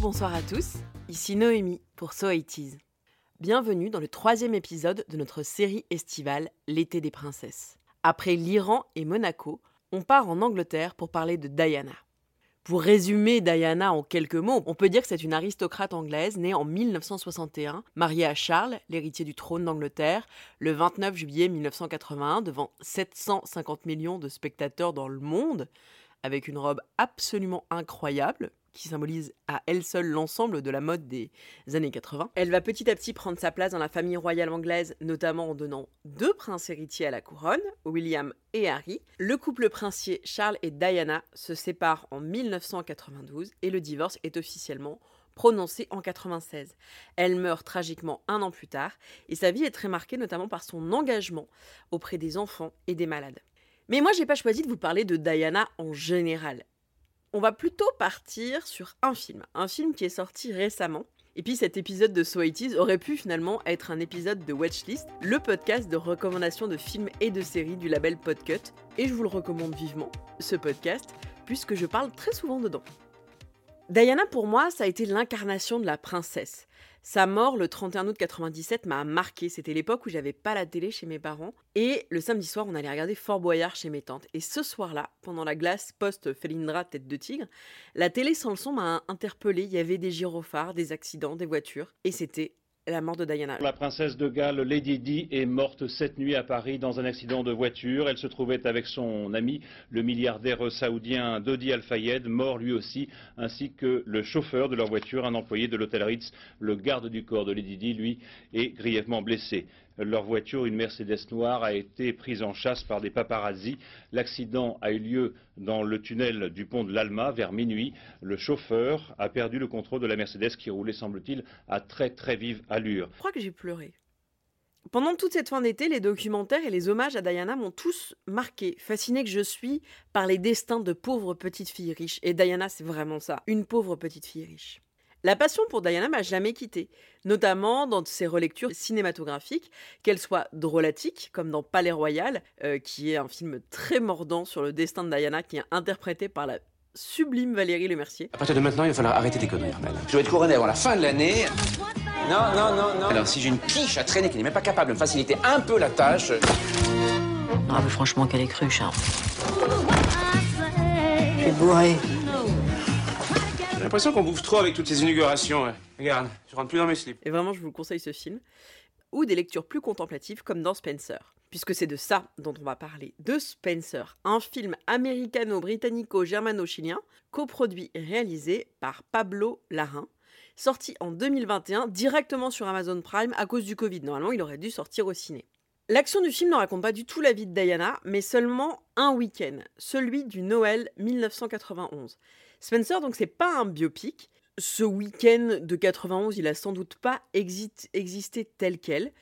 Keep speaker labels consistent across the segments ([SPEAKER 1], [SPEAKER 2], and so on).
[SPEAKER 1] bonsoir à tous. Ici Noémie pour So It Bienvenue dans le troisième épisode de notre série estivale L'été des princesses. Après l'Iran et Monaco, on part en Angleterre pour parler de Diana. Pour résumer Diana en quelques mots, on peut dire que c'est une aristocrate anglaise née en 1961, mariée à Charles, l'héritier du trône d'Angleterre, le 29 juillet 1981 devant 750 millions de spectateurs dans le monde, avec une robe absolument incroyable, qui symbolise à elle seule l'ensemble de la mode des années 80. Elle va petit à petit prendre sa place dans la famille royale anglaise, notamment en donnant deux princes héritiers à la couronne, William et Harry. Le couple princier Charles et Diana se séparent en 1992 et le divorce est officiellement prononcé en 96. Elle meurt tragiquement un an plus tard et sa vie est très marquée notamment par son engagement auprès des enfants et des malades. Mais moi, j'ai pas choisi de vous parler de Diana en général on va plutôt partir sur un film, un film qui est sorti récemment. Et puis cet épisode de So It aurait pu finalement être un épisode de Watchlist, le podcast de recommandation de films et de séries du label Podcut. Et je vous le recommande vivement, ce podcast, puisque je parle très souvent dedans. Diana, pour moi, ça a été l'incarnation de la princesse. Sa mort le 31 août 97 m'a marqué. C'était l'époque où j'avais pas la télé chez mes parents. Et le samedi soir, on allait regarder Fort Boyard chez mes tantes. Et ce soir-là, pendant la glace post-Felindra tête de tigre, la télé sans le son m'a interpellé. Il y avait des gyrophares, des accidents, des voitures. Et c'était la
[SPEAKER 2] princesse de Galles, Lady Di, est morte cette nuit à Paris dans un accident de voiture. Elle se trouvait avec son ami, le milliardaire saoudien Dodi Al-Fayed, mort lui aussi, ainsi que le chauffeur de leur voiture, un employé de l'hôtel Ritz. Le garde du corps de Lady Di, lui, est grièvement blessé leur voiture, une Mercedes noire, a été prise en chasse par des paparazzis. L'accident a eu lieu dans le tunnel du pont de l'Alma vers minuit. Le chauffeur a perdu le contrôle de la Mercedes qui roulait, semble-t-il, à très très vive allure.
[SPEAKER 1] Je crois que j'ai pleuré. Pendant toute cette fin d'été, les documentaires et les hommages à Diana m'ont tous marqué, fasciné que je suis par les destins de pauvres petites filles riches. Et Diana, c'est vraiment ça, une pauvre petite fille riche. La passion pour Diana m'a jamais quitté, notamment dans ses relectures cinématographiques, qu'elles soient drôlatiques, comme dans Palais Royal, euh, qui est un film très mordant sur le destin de Diana, qui est interprété par la sublime Valérie Lemercier.
[SPEAKER 3] À partir de maintenant, il va falloir arrêter tes conneries, Armel.
[SPEAKER 4] Je dois être couronné avant la fin de l'année.
[SPEAKER 3] Non, non, non, non.
[SPEAKER 4] Alors, si j'ai une quiche à traîner qui n'est même pas capable de me faciliter un peu la tâche.
[SPEAKER 5] Ah, mais franchement, qu'elle est crue, Charles. Je suis bourré.
[SPEAKER 3] J'ai l'impression qu'on bouffe trop avec toutes ces inaugurations. Regarde, je rentre plus dans mes slips.
[SPEAKER 1] Et vraiment, je vous conseille ce film. Ou des lectures plus contemplatives comme dans Spencer. Puisque c'est de ça dont on va parler. De Spencer, un film américano-britannico-germano-chilien, coproduit et réalisé par Pablo Larrain, sorti en 2021 directement sur Amazon Prime à cause du Covid. Normalement, il aurait dû sortir au ciné. L'action du film ne raconte pas du tout la vie de Diana, mais seulement un week-end, celui du Noël 1991. Spencer, donc, c'est pas un biopic. Ce week-end de 91, il a sans doute pas existé tel quel.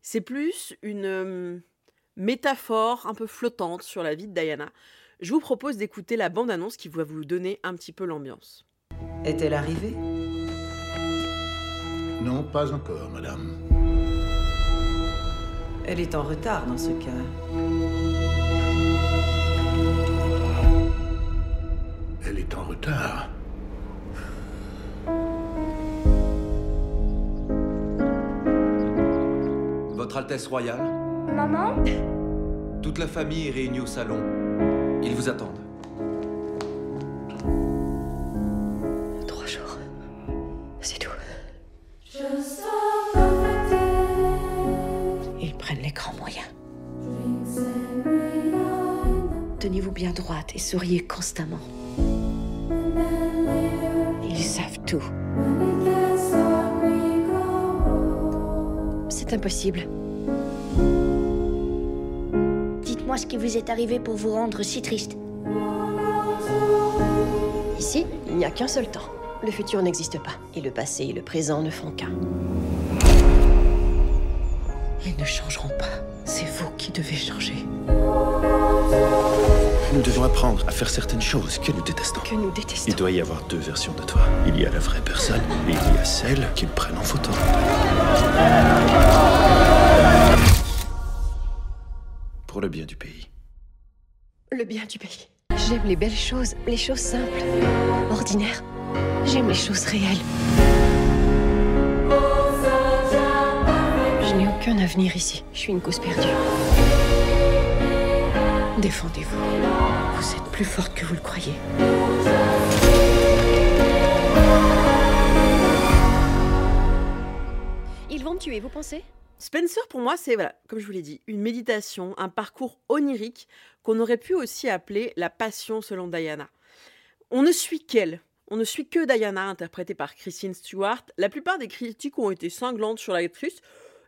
[SPEAKER 1] C'est plus une euh, métaphore un peu flottante sur la vie de Diana. Je vous propose d'écouter la bande-annonce qui va vous donner un petit peu l'ambiance.
[SPEAKER 5] Est-elle arrivée?
[SPEAKER 6] Non, pas encore, madame.
[SPEAKER 5] Elle est en retard dans ce cas.
[SPEAKER 6] Elle est en retard.
[SPEAKER 7] Votre Altesse Royale,
[SPEAKER 8] Maman
[SPEAKER 7] toute la famille est réunie au salon. Ils vous attendent.
[SPEAKER 5] Trois jours. C'est tout. Ils prennent les grands moyens. Tenez-vous bien droite et souriez constamment. Tout. C'est impossible.
[SPEAKER 8] Dites-moi ce qui vous est arrivé pour vous rendre si triste.
[SPEAKER 9] Ici, il n'y a qu'un seul temps. Le futur n'existe pas. Et le passé et le présent ne font qu'un.
[SPEAKER 5] Ils ne changeront pas. C'est vous qui devez changer.
[SPEAKER 6] Nous devons apprendre à faire certaines choses que nous détestons.
[SPEAKER 9] Que nous détestons.
[SPEAKER 6] Il doit y avoir deux versions de toi. Il y a la vraie personne et il y a celle qu'ils prennent en photo. Pour le bien du pays.
[SPEAKER 9] Le bien du pays. J'aime les belles choses, les choses simples, ordinaires. J'aime les choses réelles. Je n'ai aucun avenir ici. Je suis une cause perdue. Défendez-vous. Vous êtes plus forte que vous le croyez. Ils vont me tuer, vous pensez?
[SPEAKER 1] Spencer, pour moi, c'est, voilà, comme je vous l'ai dit, une méditation, un parcours onirique qu'on aurait pu aussi appeler la passion selon Diana. On ne suit qu'elle. On ne suit que Diana, interprétée par Christine Stewart. La plupart des critiques ont été cinglantes sur l'actrice.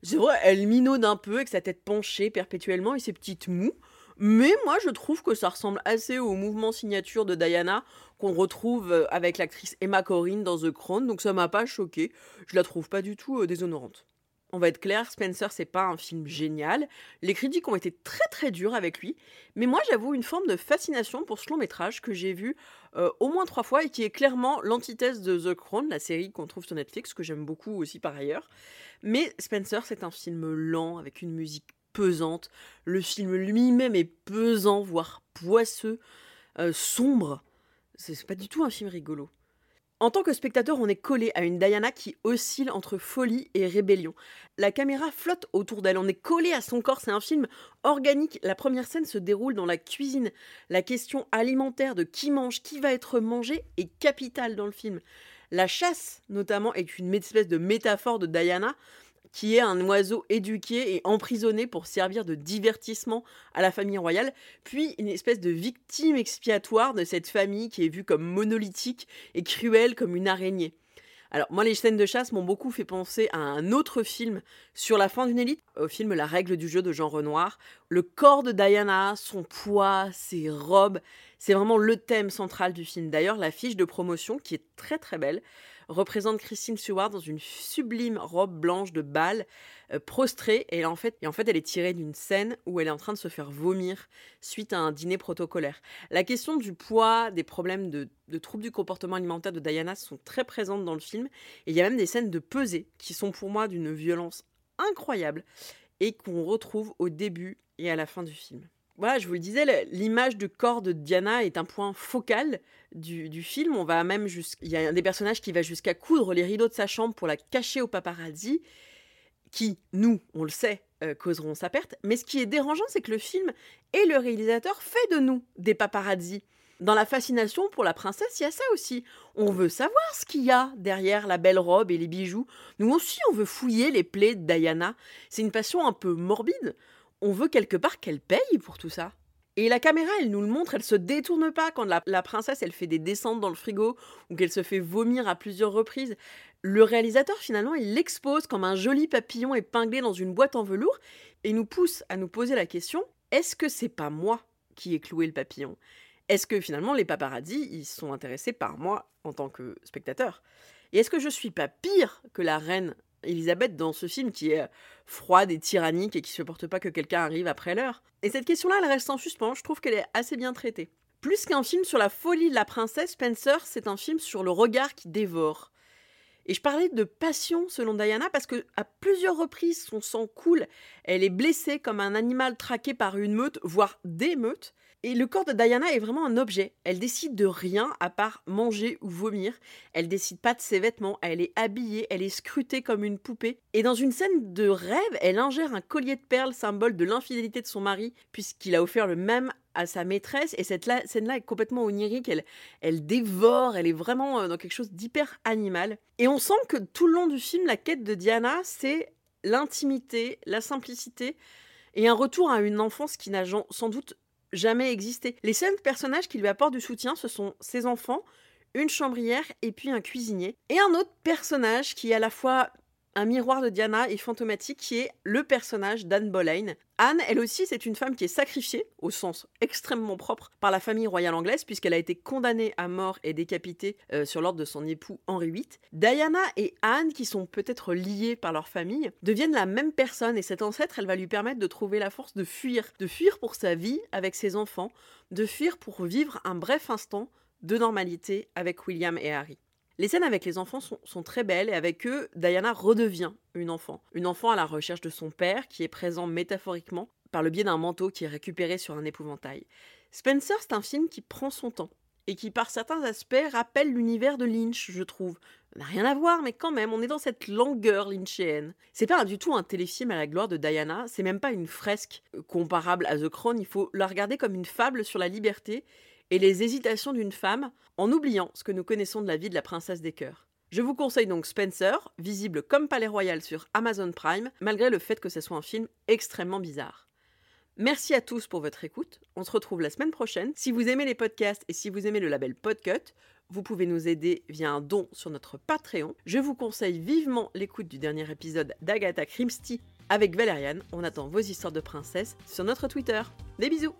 [SPEAKER 1] C'est vrai, elle minaude un peu avec sa tête penchée perpétuellement et ses petites moues. Mais moi, je trouve que ça ressemble assez au mouvement signature de Diana qu'on retrouve euh, avec l'actrice Emma Corrin dans The Crown, donc ça m'a pas choqué. Je la trouve pas du tout euh, déshonorante. On va être clair, Spencer, c'est pas un film génial. Les critiques ont été très très dures avec lui, mais moi j'avoue une forme de fascination pour ce long métrage que j'ai vu euh, au moins trois fois et qui est clairement l'antithèse de The Crown, la série qu'on trouve sur Netflix, que j'aime beaucoup aussi par ailleurs. Mais Spencer, c'est un film lent avec une musique Le film lui-même est pesant, voire poisseux, euh, sombre. C'est pas du tout un film rigolo. En tant que spectateur, on est collé à une Diana qui oscille entre folie et rébellion. La caméra flotte autour d'elle, on est collé à son corps, c'est un film organique. La première scène se déroule dans la cuisine. La question alimentaire de qui mange, qui va être mangé est capitale dans le film. La chasse, notamment, est une espèce de métaphore de Diana qui est un oiseau éduqué et emprisonné pour servir de divertissement à la famille royale, puis une espèce de victime expiatoire de cette famille qui est vue comme monolithique et cruelle comme une araignée. Alors moi les scènes de chasse m'ont beaucoup fait penser à un autre film sur la fin d'une élite, au film La règle du jeu de Jean Renoir. Le corps de Diana, son poids, ses robes, c'est vraiment le thème central du film. D'ailleurs l'affiche de promotion qui est très très belle représente Christine Stewart dans une sublime robe blanche de bal, euh, prostrée, et en, fait, et en fait elle est tirée d'une scène où elle est en train de se faire vomir suite à un dîner protocolaire. La question du poids, des problèmes de, de troubles du comportement alimentaire de Diana sont très présentes dans le film, et il y a même des scènes de pesée qui sont pour moi d'une violence incroyable et qu'on retrouve au début et à la fin du film voilà, je vous le disais, l'image de corps de Diana est un point focal du, film. On va même Il y a un des personnages qui va jusqu'à coudre les rideaux de sa chambre pour la cacher au paparazzi, qui, nous, on le sait, euh, causeront sa perte. Mais ce qui est dérangeant, c'est que le film et le réalisateur fait de nous des paparazzi. Dans la fascination pour la princesse, il y a ça aussi. On veut savoir ce qu'il y a derrière la belle robe et les bijoux. Nous aussi, on veut fouiller les plaies de Diana. C'est une passion un peu morbide on veut quelque part qu'elle paye pour tout ça. Et la caméra, elle nous le montre, elle se détourne pas quand la, princesse, elle fait des descentes dans le frigo ou qu'elle se fait vomir à plusieurs reprises. Le réalisateur, finalement, il l'expose comme un joli papillon épinglé dans une boîte en velours et nous pousse à nous poser la question est-ce que c'est pas moi qui ai cloué le papillon? Est-ce que finalement les paparazzi, ils sont intéressés par moi en tant que spectateur? Et est-ce que je suis pas pire que la reine Elisabeth dans ce film qui est froide et tyrannique et qui supporte pas que quelqu'un arrive après l'heure? Et cette question-là, elle reste en suspens, je trouve qu'elle est assez bien traitée. Plus qu'un film sur la folie de la princesse, Spencer, c'est un film sur le regard qui dévore. Et je parlais de passion selon Diana parce que à plusieurs reprises son sang coule, elle est blessée comme un animal traqué par une meute, voire des meutes. Et le corps de Diana est vraiment un objet. Elle décide de rien à part manger ou vomir. Elle décide pas de ses vêtements. Elle est habillée, elle est scrutée comme une poupée. Et dans une scène de rêve, elle ingère un collier de perles, symbole de l'infidélité de son mari, puisqu'il a offert le même à sa maîtresse. Et cette scène-là est complètement onirique. Elle, dévore, elle est vraiment euh, dans quelque chose d'hyper animal. Et on sent que tout le long du film, la quête de Diana, c'est l'intimité, la simplicité et un retour à une enfance qui n'a sans doute jamais existé. Les seuls personnages qui lui apportent du soutien, ce sont ses enfants, une chambrière et puis un cuisinier. Et un autre personnage qui est à la fois un miroir de Diana et fantomatique qui est le personnage d'Anne Boleyn. Anne, elle aussi, c'est une femme qui est sacrifiée, au sens extrêmement propre, par la famille royale anglaise, puisqu'elle a été condamnée à mort et décapitée euh, sur l'ordre de son époux Henri VIII. Diana et Anne, qui sont peut-être liées par leur famille, deviennent la même personne, et cette ancêtre, elle va lui permettre de trouver la force de fuir, de fuir pour sa vie avec ses enfants, de fuir pour vivre un bref instant de normalité avec William et Harry. Les scènes avec les enfants sont, très belles et avec eux, Diana redevient une enfant. Une enfant à la recherche de son père qui est présent métaphoriquement par le biais d'un manteau qui est récupéré sur un épouvantail. Spencer, c'est un film qui prend son temps et qui par certains aspects rappelle l'univers de Lynch, je trouve. n'a rien à voir, mais quand même, on est dans cette langueur lynchienne. C'est pas du tout un téléfilm à la gloire de Diana, c'est même pas une fresque comparable à The Crown, il faut la regarder comme une fable sur la liberté et les hésitations d'une femme, en oubliant ce que nous connaissons de la vie de la princesse des cœurs. Je vous conseille donc Spencer, visible comme Palais Royal sur Amazon Prime, malgré le fait que ce soit un film extrêmement bizarre. Merci à tous pour votre écoute. On se retrouve la semaine prochaine. Si vous aimez les podcasts et si vous aimez le label Podcut, vous pouvez nous aider via un don sur notre Patreon. Je vous conseille vivement l'écoute du dernier épisode d'Agatha Christie avec Valériane. On attend vos histoires de princesses sur notre Twitter. Des bisous